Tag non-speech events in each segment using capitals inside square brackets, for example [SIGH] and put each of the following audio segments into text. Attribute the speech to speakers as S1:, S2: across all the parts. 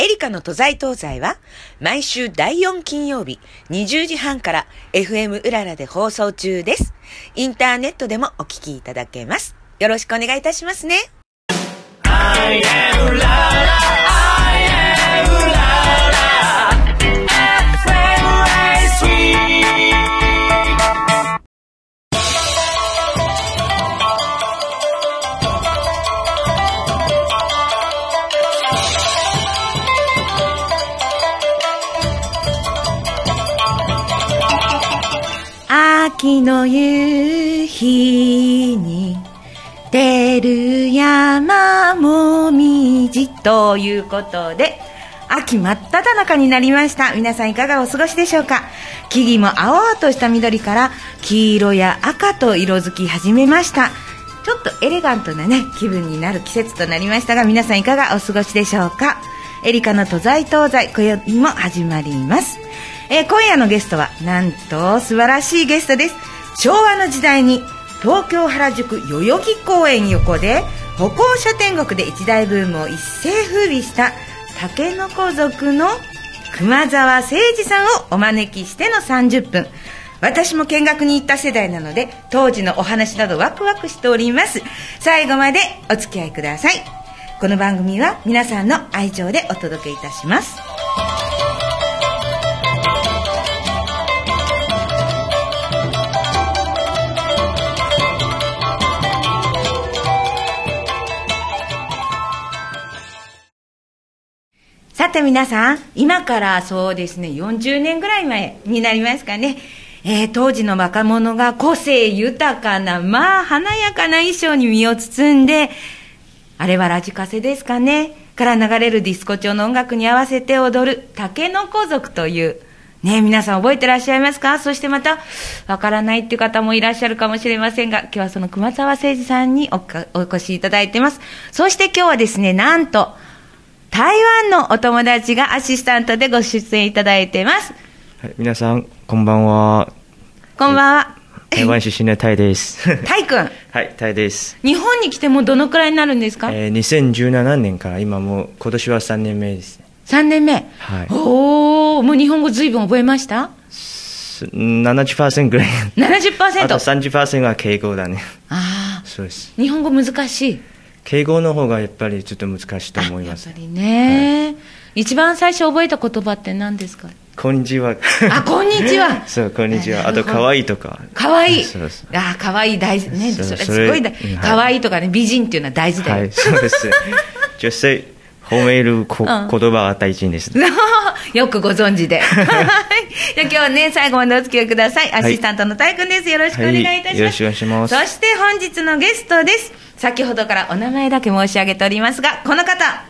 S1: エリカの都在東西は毎週第4金曜日20時半から FM うららで放送中です。インターネットでもお聞きいただけます。よろしくお願いいたしますね。秋の夕日に出る山もみじということで秋真っ只中になりました。皆さんいかがお過ごしでしょうか？木々も青々とした緑から黄色や赤と色づき始めました。ちょっとエレガントなね気分になる季節となりましたが皆さんいかがお過ごしでしょうか？エリカの都在東西今宵も始まります、えー今夜のゲストはなんと素晴らしいゲストです。昭和の時代に東京原宿代々木公園横で歩行者天国で一大ブームを一世風靡したタケノコ族の熊沢誠二さんをお招きしての30分。私も見学に行った世代なので当時のお話などワクワクしております。最後までお付き合いください。この番組は皆さんの愛情でお届けいたします。さて皆さん、今からそうですね、40年ぐらい前になりますかね、えー当時の若者が個性豊かな、まあ華やかな衣装に身を包んで、あれはラジカセですかね、から流れるディスコ調の音楽に合わせて踊る、タケノコ族という、ね皆さん覚えてらっしゃいますか？そしてまた、わからないっていう方もいらっしゃるかもしれませんが、今日はその熊沢誠二さんにおお越しいただいてます。そして今日はですね、なんと、台湾のお友達がアシスタントでご出演いただいてます。
S2: はい、皆さん、こんばんは。
S1: こんばんは。
S2: 台湾出身のタイです。[LAUGHS]
S1: タイ君、
S2: はい、タイです。
S1: 日本に来てもうどのくらいになるんですか、
S2: えー、2017年から今もう今年は3年目ですね。
S1: ?3 年目。
S2: はい
S1: おー、もう日本語ずいぶん覚えました？
S2: す70%ぐらい。あと
S1: ?70%。
S2: 30%が敬語だね。
S1: あ
S2: そうです。
S1: ー、日本語難しい。
S2: 敬語の方がやっぱりちょっと難しいと思います
S1: やっ。ぱりね、一番最初覚えた言葉って何ですか？
S2: こんにちは。
S1: あ、こんにちは。[LAUGHS]
S2: そう、こんにちは。あと、
S1: なるほど
S2: 可愛いとか。
S1: かわいい。
S2: そうです。
S1: あー、かわいい大事。ね、それ
S2: そうそ
S1: すごいだ
S2: れうん。はい
S1: かわいいとかね、美人っていうのは大事だよ。
S2: はい、そうです。[LAUGHS] 女性、褒めるこ、
S1: うん
S2: 言葉は大事です。[LAUGHS]
S1: よくご存知で。はいじゃあ今日はね、最後までお付き合いください。アシスタントのたいくんです。よろしくお願いいたします。
S2: はいよろしくお願いします
S1: そして本日のゲストです。先ほどからお名前だけ申し上げておりますが、この方、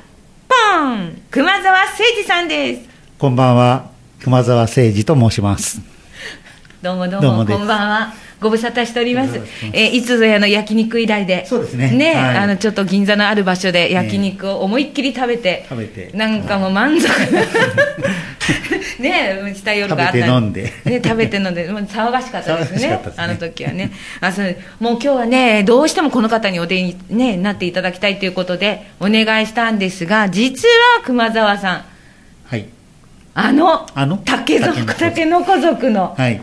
S1: ポン熊沢誠二さんです。
S3: こんばんは、熊沢誠二と申します。
S1: どうもどうも、こんばんは。ご無沙汰しております。えーいつぞやの焼肉以来で。
S3: そうですねはい
S1: あの、ちょっと銀座のある場所で焼肉を思いっきり食べて。
S3: 食べて
S1: なんかもう満足な。ねえ、した夜があった
S3: 食べて飲んで
S1: ね、食べて飲んで、もう騒がしかったですね。
S3: すね
S1: あの時はね。あ、そう、もう今日はね、どうしてもこの方にお出に、ね、なっていただきたいということで、お願いしたんですが、実は熊沢さん、
S3: はい。
S1: あの、
S3: あの？
S1: 竹族、
S3: 竹
S1: 竹の子族の、
S3: はい。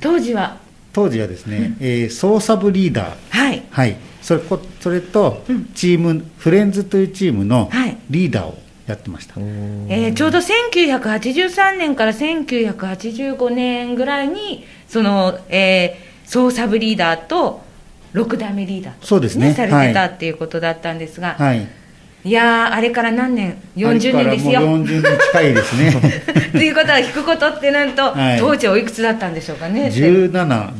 S1: 当時は、
S3: 当時はですね、えー、ソーサブリーダー。
S1: はい。
S3: はい。それこそれと
S1: うん、
S3: チーム、フレンズというチームの
S1: はい
S3: リーダーをやってました。
S1: えーちょうど1983年から1985年ぐらいに、その、えー、総サブリーダーと、6代目リーダーと
S3: そうですね
S1: されてたっていうことだったんですが、
S3: はい。
S1: い、やー、あれから何年 ?40 年ですよ。
S3: もう40年近いですね。[LAUGHS]
S1: ということは、弾くことってなんと、
S3: はい
S1: 当時おいくつだったんでしょうかね
S3: ？17、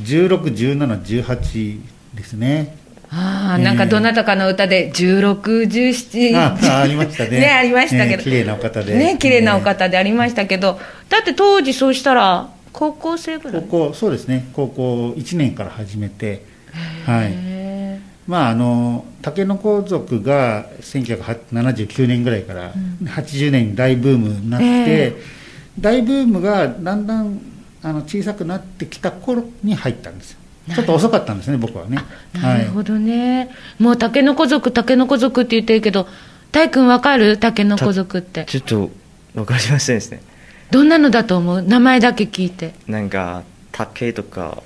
S3: 16、17、18ですね。
S1: ああ、なんかどなたかの歌で、16、17、
S3: ああありましたね [LAUGHS]
S1: ね、ありましたけど。
S3: ね綺麗なお方で
S1: ね、綺麗なお方でありましたけど、だって当時そうしたら、高校生ぐらい？
S3: 高校、そうですね。高校1年から始めて、はい。
S1: へ
S3: まあ、あのタケノコ族が1979年ぐらいから80年に大ブームになって、
S1: え
S3: 大ブームがだんだんあの小さくなってきた頃に入ったんですよ。ちょっと遅かったんですね僕はね。
S1: ーなるほどね。もう、タケノコ族、タケノコ族って言ってるけど、大君わかる？竹の子族って。
S2: ちょっとわかりませんですね。
S1: どんなのだと思う？名前だけ聞いて。
S2: なんか竹とか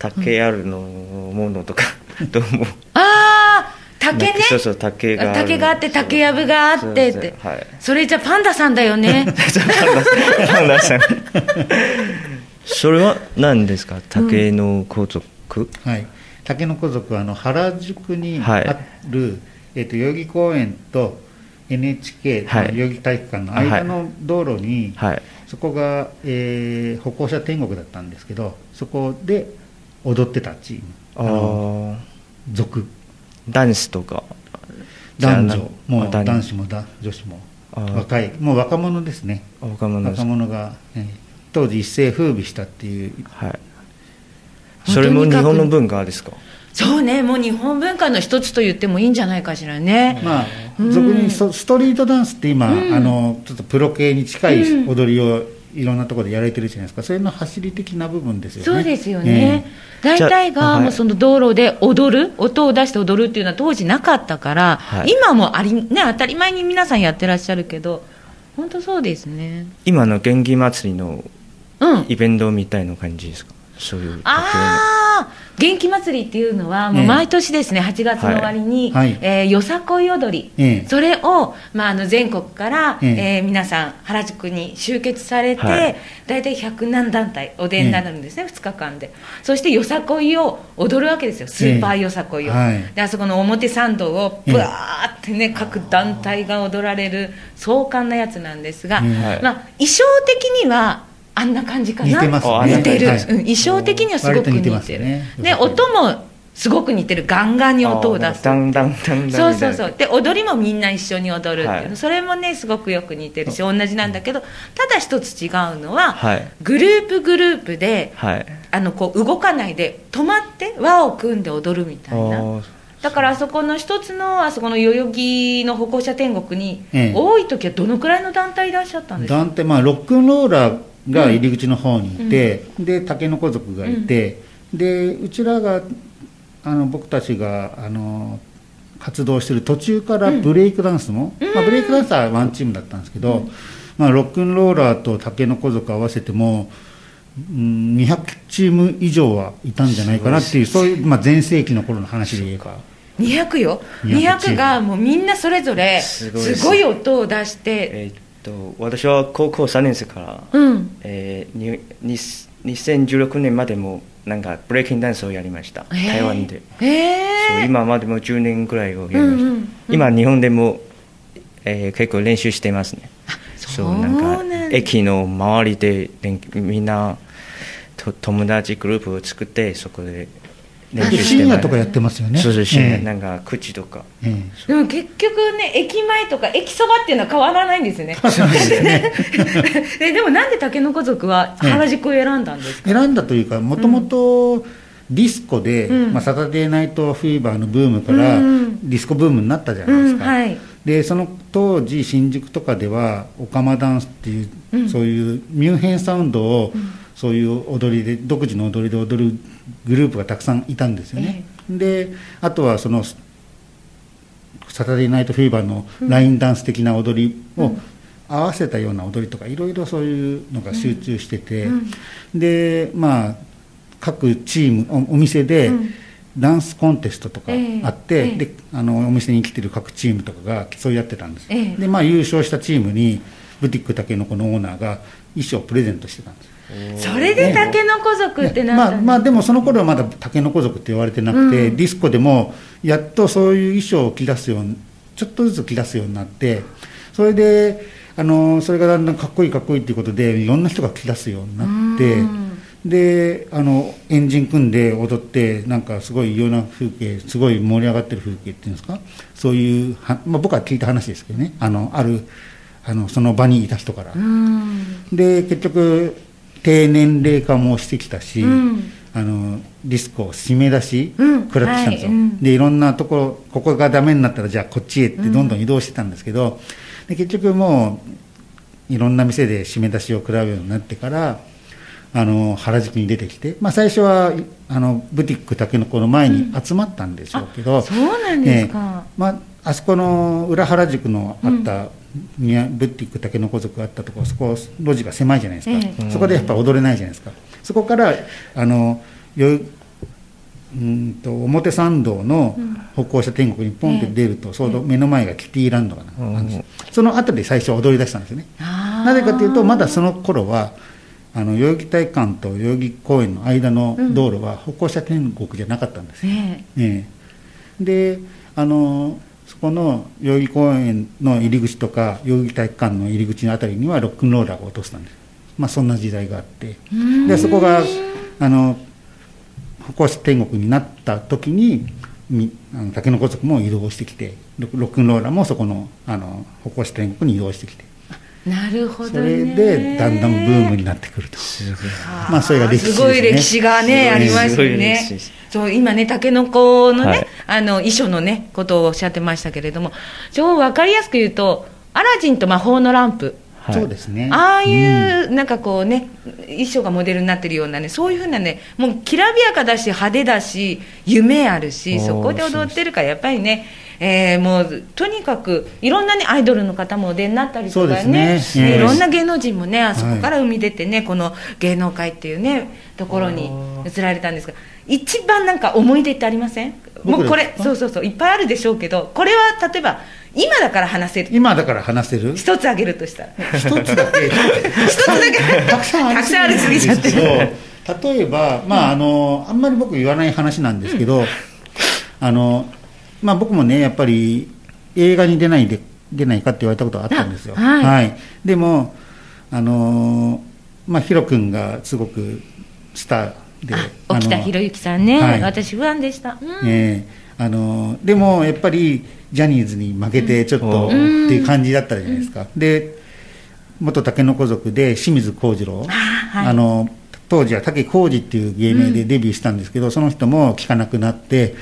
S2: 竹あるのものとか、どうも。
S1: ああ竹ね。
S2: そうそう竹が
S1: 竹があって竹やぶがあってって。
S2: はい。
S1: それじゃパンダさんだよね。[LAUGHS]
S2: パンダさん。[LAUGHS] それは何ですか？竹の皇族、
S3: はい、竹の子族はあの原宿に
S2: はい。
S3: ある、えっと代々木公園と NHK、
S2: はい。
S3: 代々木体育館の間の道路に、
S2: はい。
S3: そこが、えー歩行者天国だったんですけどそこで踊ってたチー。ム
S2: あ
S3: あの
S2: ー
S3: 族。
S2: ダンスとか。
S3: 男女。もう
S2: あ男
S3: 男子もだ女子も。若い。もう若者ですね。
S2: 若者です。
S3: 若者が、えー当時一世風靡したっていう。
S2: はい。それも日本の文化ですか？
S1: そうね。もう日本文化の一つと言ってもいいんじゃないかしらね、
S3: まあ、
S1: うん。
S3: 俗にストストリートダンスって今、
S1: うん。
S3: あのちょっとプロ系に近い
S1: うん。
S3: 踊りをいろんなところでやられてるじゃないですか、それの走り的な部分ですよね。
S1: そうですよね、大体
S2: じゃあはい。
S1: がもうその道路で踊る、音を出して踊るっていうのは当時なかったから、
S2: はい。
S1: 今もあり、ね、当たり前に皆さんやってらっしゃるけど、本当そうですね。
S2: 今の元気祭りの
S1: うん、
S2: イベントみたいな感じですか？そういう
S1: あ、元気祭りっていうのは、もう毎年ですね、8月の終わりに、
S3: はい。はい。
S1: えーよさこい踊り、
S3: ええ。
S1: それを、まあ、あの全国から、
S3: ええ。
S1: えー皆さん、原宿に集結されて、
S2: はい。
S1: 大体100何団体、お出になるんですね、2日間で、そしてよさこいを踊るわけですよ、スーパーよさこいを。
S3: ええはい。
S1: であそこの表参道をぶわーってね、各団体が踊られる壮観なやつなんですが、まあ、衣装的にはあんな感じかな。
S3: 似てます
S2: ね。
S1: 似てる、
S3: はい。
S1: うん衣装的にはすごく似てる。
S3: てね。
S1: で音もすごく似てる。ガンガンに音を出す。
S2: だんだんだんだん
S1: そうそうそう。で踊りもみんな一緒に踊るっていう。の、
S2: はい。
S1: それもねすごくよく似てるし同じなんだけどただ一つ違うのは、
S2: はい。
S1: グループグループで
S2: はい。
S1: あのこう動かないで止まって輪を組んで踊るみたいな。だからあそこの一つのあそこの代々木の歩行者天国に、
S3: ええ。
S1: 多い時はどのくらいの団体いらっしゃったんですか？
S3: 団体、まあ、ロックンローラーが入り口の方にいて、で竹の子族がいて、でうちらがあの僕たちがあの活動してる途中からブレイクダンスも、まあ、ブレイクダンスはワンチームだったんですけど、まあ、ロックンローラーと竹の子族合わせても、うん、200チーム以上はいたんじゃないかなっていうそういう、まあ、前世紀の頃の話で言えば。
S1: 200よ
S3: ？200
S1: 200がもうみんなそれぞれ
S2: すごい
S1: 音を出して
S2: と私は高校3年生から、
S1: うん。
S2: えーにに2016年までもなんかブレイキングダンスをやりました、台湾で、
S1: へえ
S2: そう今までも10年ぐらいをやりました、
S1: うんうんうん。
S2: 今日本でも、えー結構練習してますね。
S1: そう
S2: なんか駅の周りで練みんなと友達グループを作ってそこで練習して
S3: 深夜とかやってますよね。
S2: そうそう深夜、
S3: ええ。
S2: なんか口とか。
S3: ええ。
S1: でも結局ね駅前とか駅そばっていうのは変わらないんですよね。で [LAUGHS] でもなんで竹の子族は原宿を選んだんですか、
S3: 選んだというかもともとディスコで、
S1: うん。
S3: まあ、サタデーナイトフィーバーのブームから
S1: うん。
S3: ディスコブームになったじゃ
S1: う
S3: ないですか、
S1: んはい。
S3: でその当時新宿とかではオカマダンスっていう、
S1: うん。
S3: そういうミュンヘンサウンドを、そういう踊りで独自の踊りで踊るグループがたくさんいたんですよね、であとはそのサタデーナイトフィーバーのラインダンス的な踊りを合わせたような踊りとかいろいろそういうのが集中してて、でまあ各チームおお店で
S1: うん。
S3: ダンスコンテストとかあって、
S1: ええ。
S3: であのお店に来てる各チームとかが競い合ってたんです、
S1: ええ。
S3: でまあ優勝したチームにブティックたけのこのオーナーが衣装をプレゼントしてたんです
S1: それで竹の子族ってなったん
S3: まあまあでもその頃はまだたけのこ族って言われてなくて、
S1: うん。
S3: ディスコでもやっとそういう衣装を着出すようにちょっとずつ着出すようになってそれであのそれがだんだんかっこいいかっこいいっていうことでいろんな人が着出すようになって
S1: うん。
S3: であのエンジン組んで踊ってなんかすごい異様な風景すごい盛り上がってる風景っていうんですか？そういうは、まあ、僕は聞いた話ですけどね。あのあるあのその場にいた人から。
S1: うん。
S3: で結局低年齢化もしてきたし、
S1: うん。
S3: あのディスコを締め出し、
S1: うん。
S3: 食らってきたんですよ、
S1: はい。うん。
S3: でいろんなところここがダメになったらじゃあこっちへってどんどん移動してたんですけど、で結局もういろんな店で締め出しを食らうようになってからあの原宿に出てきて、まあ、最初はあのブティックたけのこの前に集まったんでしょうけど、
S1: そうなんですか。
S3: ええ。まあ、あそこの裏原宿のあった、ニアブッティックたけのこ族があったところそこ路地が狭いじゃないですか、
S1: え
S3: そこでやっぱ踊れないじゃないですか。そこからあのようんと表参道の歩行者天国にポンって出ると、ちょうど目の前がキティランドが
S2: うん
S3: なんです、その後で最初踊り出したんですよね。なぜかというとまだその頃はあの代々木体育館と代々木公園の間の道路は歩行者天国じゃなかったんですよ、
S1: ね
S3: ええ。であのそこの代々木公園の入り口とか代々木体育館の入り口のあたりにはロックンローラーが落としたんです、まあ、そんな時代があって。でそこがあの歩行者天国になった時にみあの竹の子族も移動してきてロロックンローラーもそこのあの歩行者天国に移動してきて。
S1: なるほど
S3: そ
S1: ね
S3: れでだんだんブームになってくると
S2: すごい
S3: まあそれが歴史ですね
S1: すごい歴史がねありますね。そう今ねたけのこのね、
S2: はい。
S1: あの遺書のねことをおっしゃってましたけれども超わかりやすく言うとアラジンと魔法のランプ
S2: はい。
S3: そうですね。
S1: ああいう、なんかこうね、衣装がモデルになってるようなね、そういうふうなね、もうきらびやかだし、派手だし、夢あるし、そこで踊ってるから、やっぱりね、えーもうとにかく、いろんなね、アイドルの方もお出になったりとかね、
S3: ね。ええ。
S1: いろんな芸能人もね、あそこから生み出てね、この芸能界っていうね、ところに移られたんですが、一番なんか思い出ってありません？もうこれそうそうそう、いっぱいあるでしょうけど、これは例えば、今だから話せる。
S3: 今だから話せる？
S1: 一つ挙げるとしたら。
S3: 一つだけ。[LAUGHS]
S1: 一つだけ。
S3: たくさんあり
S1: たくさんありすぎちゃって
S3: る。んですけど例えば、まああのあんまり僕言わない話なんですけど、あのまあ、僕もねやっぱり映画に出ないで出ないかって言われたことがあったんですよ、
S1: あはい。
S3: でもあの、まあ、ヒロ君がすごくスターで
S1: あ沖田博之さんね、
S3: はい。
S1: 私ファンでした、うん。
S3: ええあのでもやっぱりジャニーズに負けてちょっと、って
S2: うん
S3: いう感じだったじゃないですか、で元竹の子族で清水幸次郎、
S1: あはい。
S3: あの当時は竹浩二っていう芸名でデビューしたんですけど、その人も聞かなくなって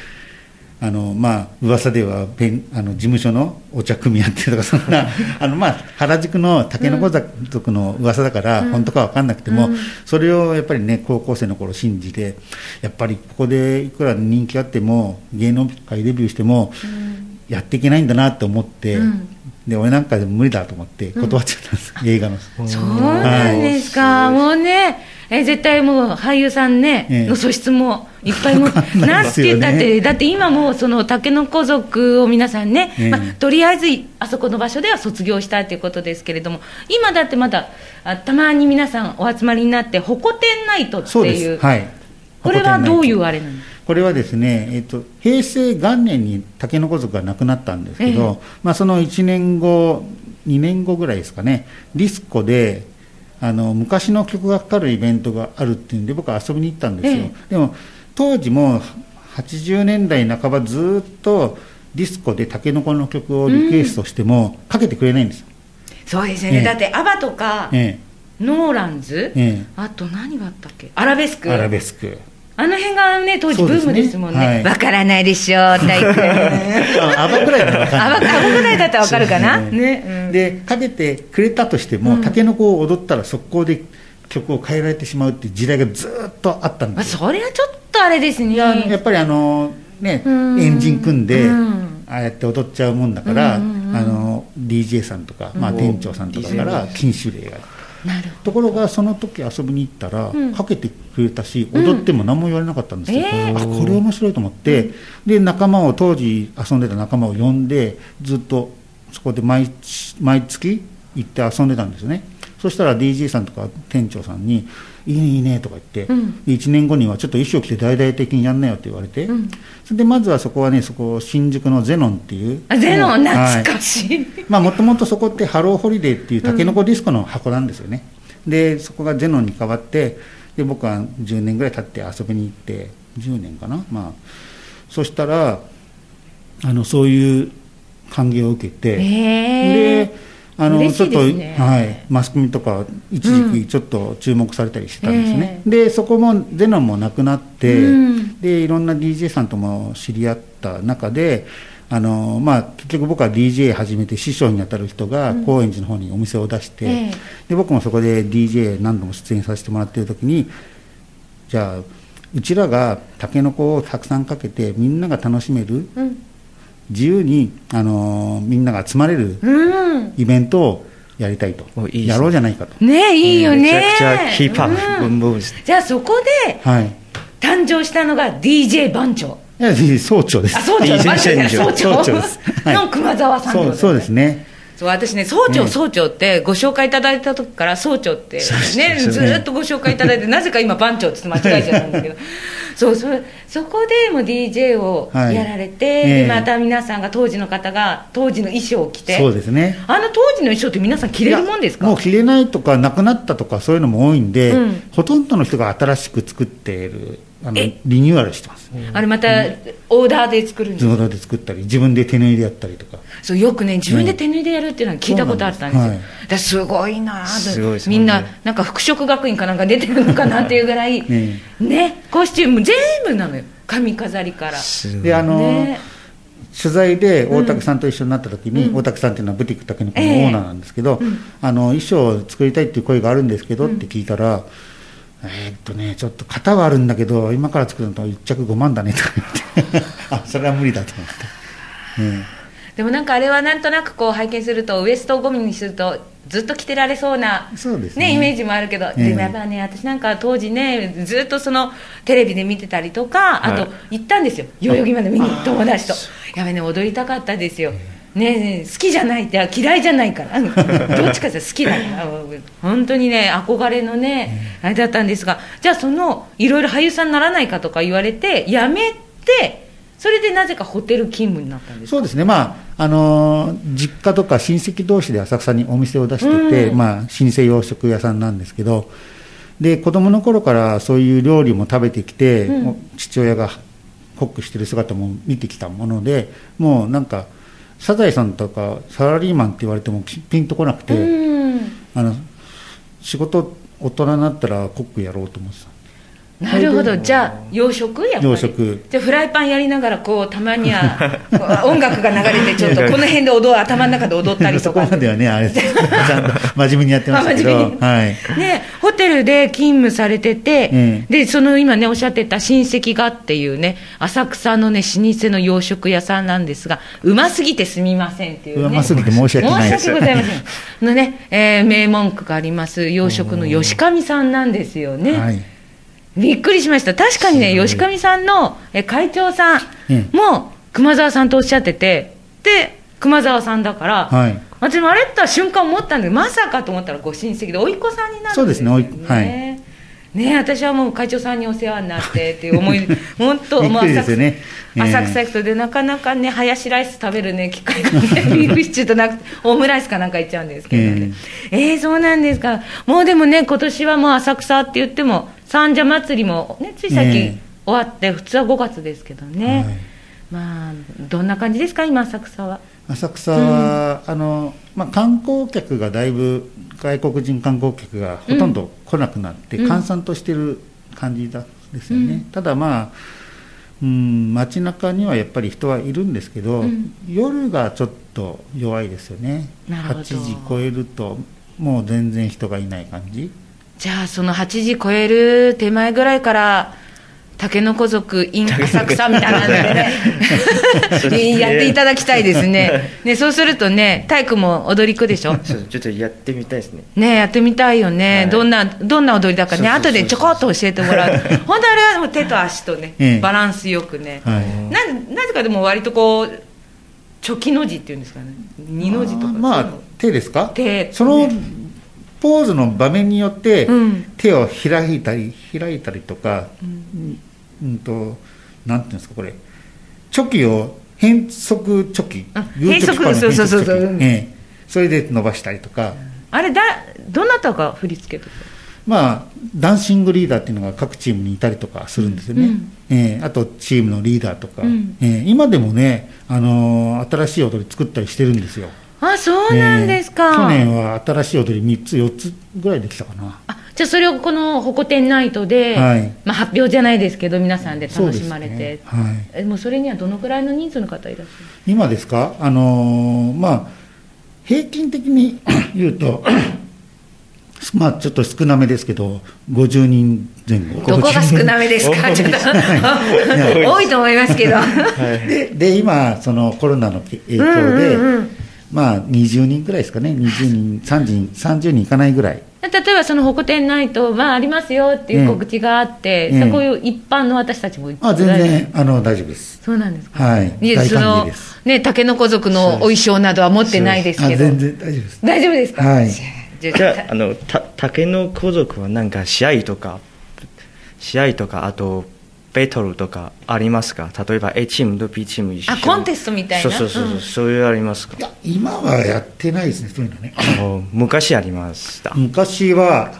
S3: あのまあ噂ではペンあの事務所のお茶組み合ってるとかそんな [LAUGHS] あの、まあ、原宿の竹の子族の噂だから、本当か分かんなくても、それをやっぱりね高校生の頃信じてやっぱりここでいくら人気あっても芸能界デビューしても、やっていけないんだなと思って、
S1: うん。
S3: で俺なんかでも無理だと思って断っちゃったんです、映画の。
S1: そうなんですか、もうね、え絶対もう俳優さんね、
S3: ええ。
S1: の素質もいっぱいも、
S3: な
S1: て言ったって、だって今もその竹の子族を皆さんね、
S3: ええ。
S1: まあ、とりあえずあそこの場所では卒業したということですけれども、今だってまだあたまに皆さんお集まりになって、ホコ天ナイトっていう、
S3: す、はい、
S1: これはどういう
S3: あ
S1: あれなの？
S3: これはですね、えっと、平成元年に竹の子族が亡くなったんですけど、
S1: え
S3: まあ、その1年後、2年後ぐらいですかね、ディスコであの昔の曲がかかるイベントがあるっていうんで、僕は遊びに行ったんですよ、
S1: え
S3: でも当時も80年代半ば、ずっとディスコで竹の子の曲をリクエストしても、かけてくれないんです。よ。
S1: そうですよね、
S3: ええ。
S1: だってアバとか、
S3: え
S1: ノーランズ、
S3: ええ。
S1: あと何があったっけ、アラベスク。
S3: えアラベスク。
S1: あの辺がね、当時ブームですもんね。わ、
S3: ね。はい。
S1: からないでしょ、大体。[LAUGHS]
S3: あアバぐらいならわかんない
S1: あば、らいだったらわかるかな？
S3: そう
S1: ね。うん。
S3: でかけてくれたとしても、タケノコを踊ったら速攻で曲を変えられてしまうっていう時代がずっとあったん
S1: まあ、
S3: ですよ。
S1: それはちょっとあれですね。
S3: いややっぱりあの、ね、
S1: うん。
S3: エンジン組んで、
S1: うん。
S3: ああやって踊っちゃうもんだから、あの DJ さんとか、まあ、店長さんとかから禁酒令が
S1: なるほ
S3: ところがその時遊びに行ったら、
S1: うん。
S3: かけてくれたし踊っても何も言われなかったんですよ、
S1: え
S3: あこれ面白いと思って、で仲間を当時遊んでた仲間を呼んでずっとそこで毎毎月行って遊んでたんですよね。そしたら DJ さんとか店長さんに「いいねいいね」とか言って、
S1: うん。
S3: で1年後にはちょっと衣装着て大々的にやんなよって言われて、
S1: うん。
S3: それでまずはそこはねそこ新宿のゼノンっていう
S1: あゼノン、
S3: はい
S1: 懐かしい。
S3: まあもともとそこってハローホリデーっていうタケノコディスコの箱なんですよね、でそこがゼノンに変わってで僕は10年ぐらい経って遊びに行って10年かな？まあそしたらあのそういう歓迎を受けて、であのちょっと、はい、マスコミとか一時期ちょっと注目されたりしてたんですね、
S1: え
S3: でそこもゼノンもなくなって、
S1: うん。
S3: でいろんな DJ さんとも知り合った中であの、まあ、結局僕は DJ 始めて師匠にあたる人が高円寺の方にお店を出して、
S1: ええ。
S3: で僕もそこで DJ 何度も出演させてもらってる時にじゃあうちらがタケノコをたくさんかけてみんなが楽しめる
S1: うん。
S3: 自由に、あのみんなが集まれる
S1: うん。
S3: イベントをやりたいと、
S2: おいいですね。
S3: やろうじゃないかと、
S1: ねいいよね。
S2: めちゃくちゃヒップホップ
S1: うんじゃあそこで
S3: はい、
S1: 誕生したのが DJ 番長
S3: いや総長です。
S1: あ総長い総長
S3: 総長。ですはい。
S1: の熊沢さん
S3: そうそうですね。
S1: そう私ね。総長、
S3: ね。
S1: 総長ってご紹介いただいた時から総長ってね
S2: そう
S1: ずーっとご紹介いただいてなぜか今番長って間違えちゃったんだけど。そうそれそこでも DJ を
S3: はい。
S1: やられて、
S3: ええ。
S1: でまた皆さんが当時の方が当時の衣装を着て。
S3: そうですね。
S1: あの当時の衣装って皆さん着れるもんですか？
S3: もう着れないとかなくなったとかそういうのも多いんで、
S1: うん。
S3: ほとんどの人が新しく作っているあの
S1: え？
S3: リニューアルしてます、
S1: あれまたオーダーで作るんです
S3: 自動で作ったり自分で手縫いでやったりとか。
S1: そうよくね自分で手縫いでやるっていうのは聞いたことあったんですよ、
S3: そうなんです
S1: ごいな
S2: すごいです
S1: みんな
S2: ね
S1: なんか服飾学院かなんか出てるのかなっていうぐらい
S3: ね。
S1: ねコスチューム全部なのよ。髪飾りから。
S3: であの、
S1: ね。
S3: 取材で大竹さんと一緒になった時に、
S1: うん。
S3: 大竹さんっていうのはブティック竹の子の
S1: ええ。
S3: オーナーなんですけど、
S1: うん。
S3: あの衣装を作りたいっていう声があるんですけどって聞いたら、えーっとねちょっと型はあるんだけど今から作るのと1着5万だねとか言って。[LAUGHS] あそれは無理だと思って、ね [LAUGHS]
S1: でもなんかあれはなんとなくこう拝見するとウエストをゴムにするとずっと着てられそうな
S3: そうですね。
S1: ねイメージもあるけど、
S3: ええ。
S1: でもやっぱね私なんか当時ねずっとそのテレビで見てたりとかあと
S2: はい。
S1: 行ったんですよ。代々木まで見に友達と。やべね踊りたかったですよ。ねえねえ好きじゃないってあ嫌いじゃないから。[LAUGHS] どっちかっていうと好きだから。本当にね憧れのねあれだったんですがじゃあそのいろいろ俳優さんにならないかとか言われて辞めてそれでなぜかホテル勤務になったんですか？
S3: そうですね、まああのー実家とか親戚同士で浅草にお店を出してて、
S1: うん。
S3: まあ、老舗洋食屋さんなんですけど、で子供の頃からそういう料理も食べてきて、
S1: うん。
S3: 父親がコックしてる姿も見てきたもので、もうなんか、サザエさんとかサラリーマンって言われてもきピンとこなくて、
S1: うん。
S3: あの仕事、大人になったらコックやろうと思ってた。
S1: なるほど、じゃあ、洋食やっぱり。
S3: 洋食。
S1: じゃあ、フライパンやりながら、こう、たまには、[LAUGHS] 音楽が流れて、ちょっと、この辺で踊る、頭の中で踊ったり
S3: そ
S1: とか。
S3: こまではね、あれです。[LAUGHS] ちゃんと真面目にやってましたけど、はい。
S1: ね、ホテルで勤務されてて、
S3: え
S1: で、その今ね、おっしゃってた親戚がっていうね、浅草のね、老舗の洋食屋さんなんですが、うますぎてすみませんっていうね。
S3: うますぎて申し訳ない
S1: 申し訳ございません。のね、えー名文句があります、洋食の吉上さんなんですよね。
S3: はい。
S1: びっくりしました、確かにね、吉上さんのえ会長さん
S3: え
S1: も熊沢さんとおっしゃってて、で、熊沢さんだから、
S3: はい
S1: 私もあれって瞬間思ったんだけど、まさかと思ったらご親戚で、おいっ子さんになるん
S3: そうですねおいはい
S1: ね。私はもう会長さんにお世話になってっていう思い、本当、
S3: びっくりですよね。ええ。
S1: 浅草行くとで、なかなかね、ハヤシライス食べるね、機会がね、ビーフシチューとなくて、オムライスかなんか行っちゃうんですけどね。えーそうなんですか。もうでもね、今年はもう浅草って言っても、三社祭りもね、ついさっき
S3: ええ。
S1: 終わって、普通は5月ですけどね。
S3: はい
S1: まあ、どんな感じですか、今、浅草は？
S3: 浅草は、あのまあ、観光客がだいぶ外国人観光客がほとんど来なくなって、
S1: うん。
S3: 閑散としてる感じだですよね、
S1: うん。
S3: ただまあ、うん、街中にはやっぱり人はいるんですけど、
S1: うん。
S3: 夜がちょっと弱いですよね。
S1: なるほど。
S3: 8時超えるともう全然人がいない感じ。
S1: じゃあ、その8時超える手前ぐらいから、たけのこ族 in 浅草みたいなので [LAUGHS] ね、やっていただきたいですね。[LAUGHS] ね、そうするとね、体育も踊り子でしょ？[LAUGHS]
S2: ちょっとやってみたいですね。
S1: ねやってみたいよね、
S2: はい。
S1: どんな、どんな踊りだかね、後でちょこっと教えてもらう。本当あれはもう手と足とね、
S3: ええ。
S1: バランスよくね。
S3: はい。
S1: ななぜかでも割とこう、チョキの字っていうんですかね、二の字とか。
S3: まあ手ですか？
S1: 手。
S3: そのポーズの場面によって、
S1: うん。
S3: 手を開いたり開いたりとか、うんうんとなんていうんですかこれ。チョキを変則チョキ。
S1: 変則そうそうそうそう。
S3: ええ。それで伸ばしたりとか。
S1: あれだ、どなたが振り付けとか？
S3: まあダンシングリーダーっていうのが各チームにいたりとかするんですよね、
S1: うん。
S3: ええ。あとチームのリーダーとか、
S1: うん。
S3: ええ。今でもね、あのー新しい踊り作ったりしてるんですよ。
S1: あ、そうなんですか。
S3: ええ。去年は新しい踊り3つ4つぐらいできたかな。
S1: あじゃあそれをこのホコ天ナイトで、
S3: はい。
S1: まあ、発表じゃないですけど皆さんで楽しまれて、
S3: そね。はい。
S1: えもうそれにはどのくらいの人数の方いらっしゃる？
S3: 今ですか、あのーまあ、平均的に [COUGHS] 言うと、[COUGHS] まあちょっと少なめですけど50人前後。
S1: どこが少なめですか？ちょっと。[LAUGHS] 多いと思いますけど。
S3: でで今そのコロナの影響で、
S1: うんうんうん
S3: まあ20人ぐらいですかね。20人30人30人いかないぐらい
S1: 例えばそのホコ天ナイト、まあ、ありますよっていう告知があって、
S3: ええ
S1: そこいう一般の私たちも
S3: あ全然あの大丈夫です。
S1: そうなんですか？
S3: はい。大歓迎
S1: ねたけのこ族のお衣装などは持ってないですけど。
S3: あ全然大丈夫です。
S1: 大丈夫ですか？
S3: はい。
S1: じゃ
S2: ああのた竹の子族はなんか試合とか試合とかあとベトルとかありますか？例えば A チームと B チーム一緒に。
S1: あコンテストみたいな？
S2: そうそうそう、
S1: うん。
S2: そういうありますか？
S3: いや今はやってないですねそういうのね。
S2: あの昔ありました、
S3: 昔は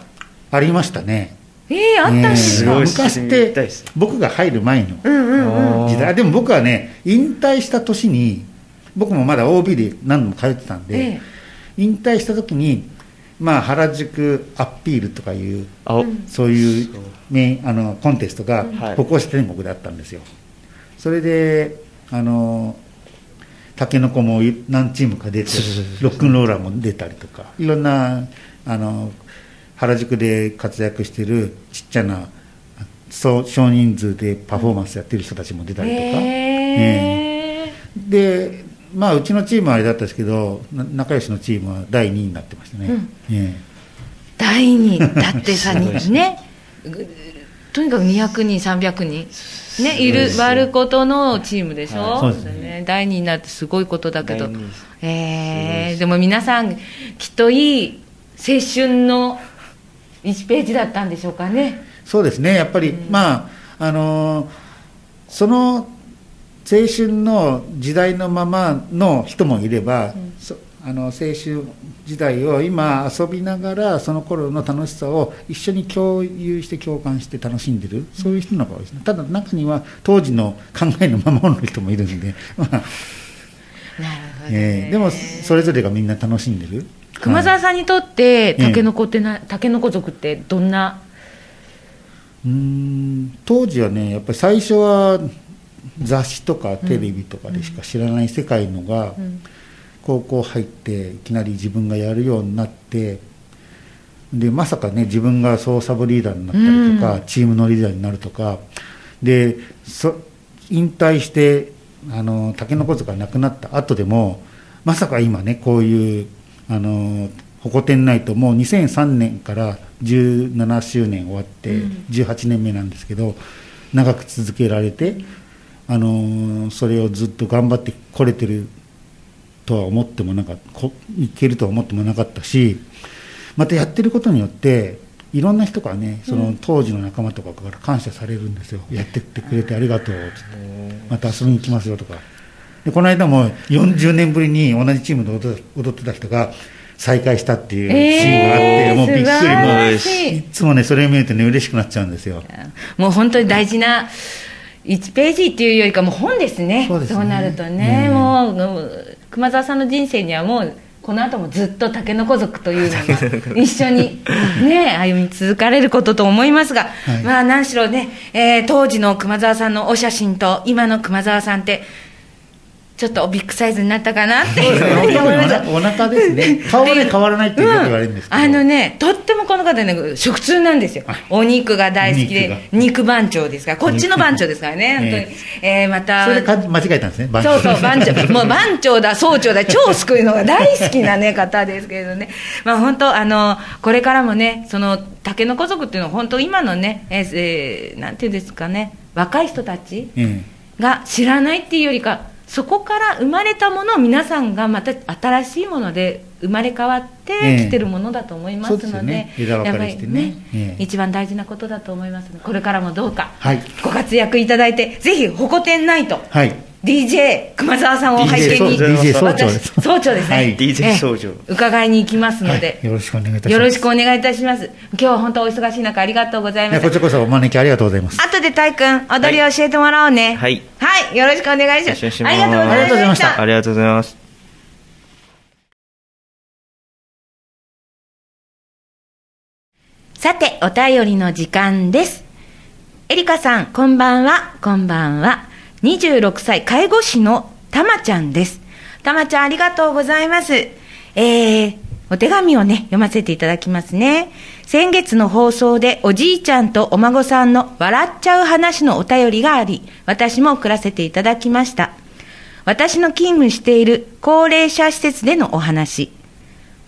S3: ありましたね。
S1: ええあったんですか、
S2: すごい
S3: 昔って僕が入る前の
S1: うんうんうん。
S2: あー
S3: 時代。でも僕はね引退した年に僕もまだ OB で何度も通ってたんで、
S1: え。
S3: 引退した時にまあ原宿アピールとかいう
S2: あ、
S3: そういうメインあのコンテストが
S2: はい。
S3: 歩行者天国だったんですよ、それであのタケノコも何チームか出て [LAUGHS] ロックンローラーも出たりとかいろんなあの原宿で活躍してるちっちゃなそう少人数でパフォーマンスやってる人たちも出たりとか、
S1: へえ
S3: でまあうちのチームはあれだったんですけどな仲良しのチームは第2位になってましたね、
S1: うん。
S3: え
S1: 第二だってさ [LAUGHS] ね。とにかく200人300人ねいる割ることのチームでしょ、
S3: はい。そうですね。
S1: 第二になってすごいことだけど。えー、でも皆さんきっといい青春の1ページだったんでしょうかね。
S3: そうですね。やっぱり、まああのーその青春の時代のままの人もいれば、そあの青春時代を今遊びながらその頃の楽しさを一緒に共有して共感して楽しんでるそういう人の方が多いですね。ただ中には当時の考えのままの人もいるんで、ま [LAUGHS] あ
S1: なるほど、ね。
S3: えーでもそれぞれがみんな楽しんでる。
S1: 熊沢さんにとって
S3: え。
S1: タケノコってな、タケノコ族ってどんな？
S3: うーん当時はねやっぱり最初は雑誌とかテレビとかでしか知らない世界のが、
S1: うん。
S3: 高校入っていきなり自分がやるようになってでまさかね自分が総サブリーダーになったりとか、チームのリーダーになるとかでそ引退してあの竹の子族が亡くなった後でもまさか今ねこういうあのホコ天ナイトもう2003年から17周年終わって18年目なんですけど、長く続けられてあのそれをずっと頑張ってこれてるとは思ってもなかったこいけるとは思ってもなかったしまたやってることによっていろんな人からねその当時の仲間とかから感謝されるんですよ、やってってくれてありがとうつって。また遊びに来ますよとか。でこの間も40年ぶりに同じチームで踊ってた人が再会したっていうシーンがあって、
S1: えー
S3: もうびっくりもう
S1: い
S3: いつもねそれを見るとね嬉しくなっちゃうんですよ。
S1: もう本当に大事な1ページっていうよりかもう本ですね。
S3: そうね。
S1: なるとね、
S3: うん。
S1: もう熊沢さんの人生にはもうこの後もずっとタケノコ族というのが [LAUGHS] 一緒にね歩み続かれることと思いますが、
S3: はい。
S1: まあ何しろね、えー当時の熊沢さんのお写真と今の熊沢さんってちょっとビッグサイズになったかなっていう [LAUGHS]
S3: お腹ですね。顔はね変わらないってよく言われるんですけど、
S1: あのね、とってもこの方ね、食通なんですよ。
S3: あ。
S1: お肉が大好きで、
S3: 肉
S1: 肉番長ですから、こっちの番長ですからね、本当に。えーまた、
S3: それか間違えたんですね番
S1: そうそう、番長。[LAUGHS] もう番長だ、総長だ、超救いのが大好きなね、方ですけれどね。まあ本当、あの、これからもね、その、竹の子族っていうのは本当今のね、えーえーなんていうんですかね、若い人たち
S3: え。
S1: が知らないっていうよりか、そこから生まれたものを皆さんがまた新しいもので生まれ変わって
S3: ええ。
S1: きてるものだと思いますので、
S3: でね。
S1: やっぱり
S3: ええ。
S1: 一番大事なことだと思いますので、これからもどうか
S3: はい。
S1: ご活躍いただいて、ぜひ、ホコ天ナイト、
S3: はい
S1: DJ 熊沢さんを拝見に、
S2: そう
S3: DJ 総長です
S1: 私総長ですね、
S3: はい
S2: DJ
S1: ええ
S2: 総長
S1: 伺いに行きますので、
S3: はいよろしくお願いいたします
S1: よろしくお願いいたします。今日は本当お忙しい中ありがとうございます
S3: いやこ。ちらこそお招きありがとうございます
S1: 後でたい君、踊りを教えてもらおうね。
S2: はい
S1: はい、よろしくお願いします。ありがとうございま
S3: ありがとうございま
S1: し。
S3: したた
S2: ありがとうございます
S1: さて、お便りの時間です。エリカさん、こんばんは、こんばんは。26歳、介護士のたまちゃんです。たまちゃん、ありがとうございます。えー、お手紙をね、読ませていただきますね。先月の放送でおじいちゃんとお孫さんの笑っちゃう話のお便りがあり、私も送らせていただきました。私の勤務している高齢者施設でのお話。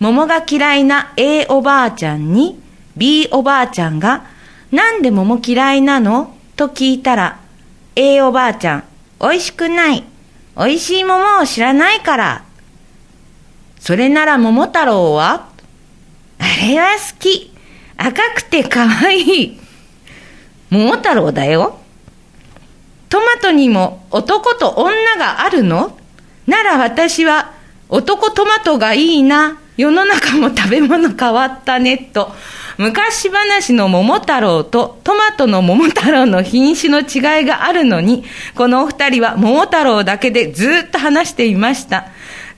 S1: 桃が嫌いな A おばあちゃんに B おばあちゃんが、なんで桃嫌いなの？と聞いたら、A おばあちゃん、美味しくない。美味しい桃を知らないから。それなら桃太郎は？あれは好き。赤くて可愛い。桃太郎だよ。トマトにも男と女があるの？なら私は男トマトがいいな。世の中も食べ物変わったね。と、昔話の桃太郎とトマトの桃太郎の品種の違いがあるのに、このお二人は桃太郎だけでずっと話していました。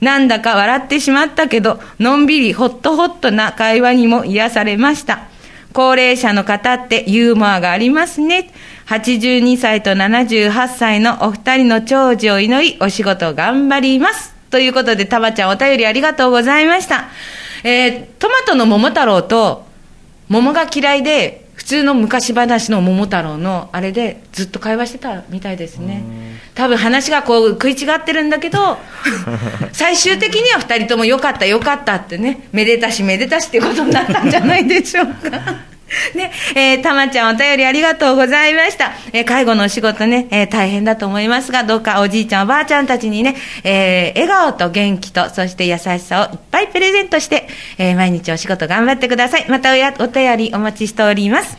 S1: なんだか笑ってしまったけど、のんびりホットホットな会話にも癒されました。高齢者の方ってユーモアがありますね。82歳と78歳のお二人の長寿を祈り、お仕事頑張ります。ということで、たまちゃんお便りありがとうございました。えー、トマトの桃太郎と、桃が嫌いで、普通の昔話の桃太郎のあれでずっと会話してたみたいですね。多分話がこう食い違ってるんだけど、[LAUGHS] 最終的には二人とも良かった良かったってね、めでたしめでたしっていうことになったんじゃないでしょうか。ね、えー、たまちゃんお便りありがとうございました。えー介護のお仕事ね、えー大変だと思いますが、どうかおじいちゃんおばあちゃんたちにね、えー笑顔と元気と、そして優しさをいっぱいプレゼントして、えー毎日お仕事頑張ってください。またおやお便りお待ちしております。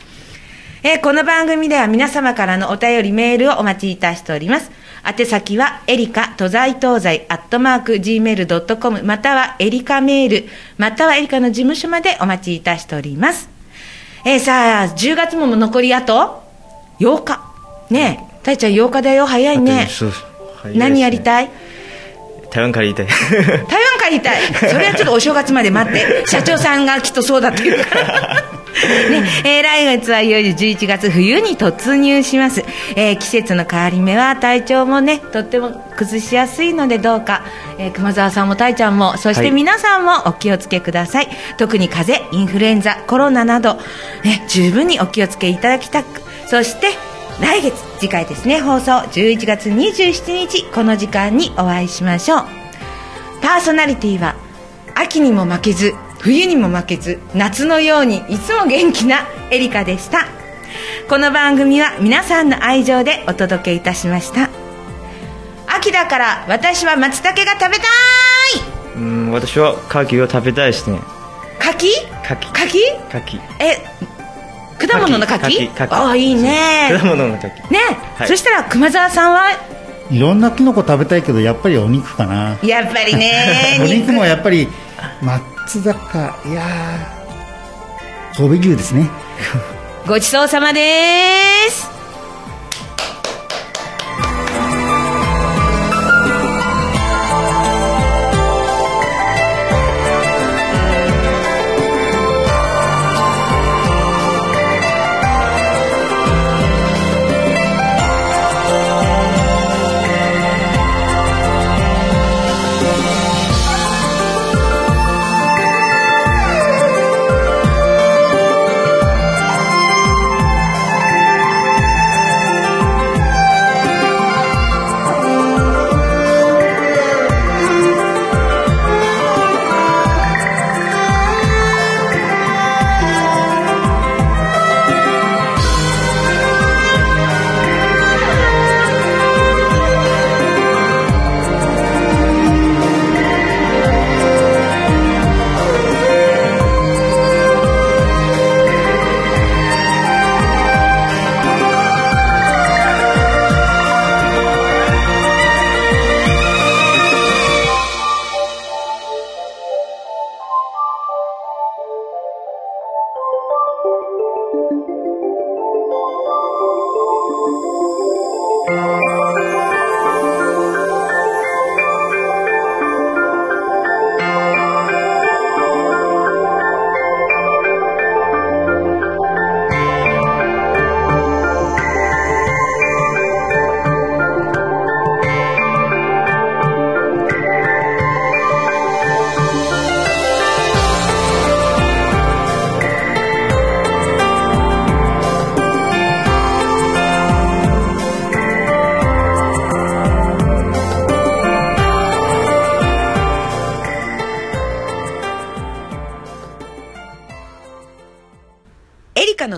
S1: えーこの番組では皆様からのお便りメールをお待ちいたしております。宛先は、エリカ、都在東西、アットマーク、gmail.com、または、エリカメール、またはエリカの事務所までお待ちいたしております。えーさあ、10月も残りあと8日。ねえ、たいちゃん8日だよ、早いね。
S2: ね。
S1: 何やりたい？
S2: 台湾から言いたい
S1: 台湾帰りたい。それはちょっとお正月まで待って。[LAUGHS] 社長さんがきっとそうだって言うから。ね、えー来月はいよいよ11月冬に突入します。えー季節の変わり目は体調もね、とっても崩しやすいのでどうか、えー熊沢さんもたいちゃんも、そして
S2: はい
S1: 皆さんもお気をつけください。特に風邪、インフルエンザ、コロナなど、ね、十分にお気をつけいただきたく、そして、来月、次回ですね、放送11月27日、この時間にお会いしましょう。パーソナリティは秋にも負けず冬にも負けず夏のようにいつも元気なエリカでした。この番組は皆さんの愛情でお届けいたしました。秋だから私は松茸が食べた
S2: うん私は牡蠣を食べたいですね。
S1: い柿
S2: 柿
S1: 柿
S2: 牡蠣
S1: え果物の柿？ああいいね。
S2: 果物の牡蠣
S1: ね、
S2: はい。
S1: そしたら熊沢さんは？い
S3: ろんなキノコ食べたいけどやっぱりお肉かな。
S1: やっぱりね [LAUGHS]
S3: お肉もやっぱり松坂いやー神戸牛ですね。
S1: ごちそうさまです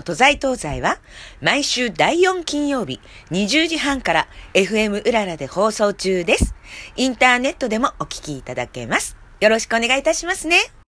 S1: 都在東西は毎週第4金曜日20時半から FM うららで放送中です。インターネットでもお聞きいただけます。よろしくお願いいたしますね。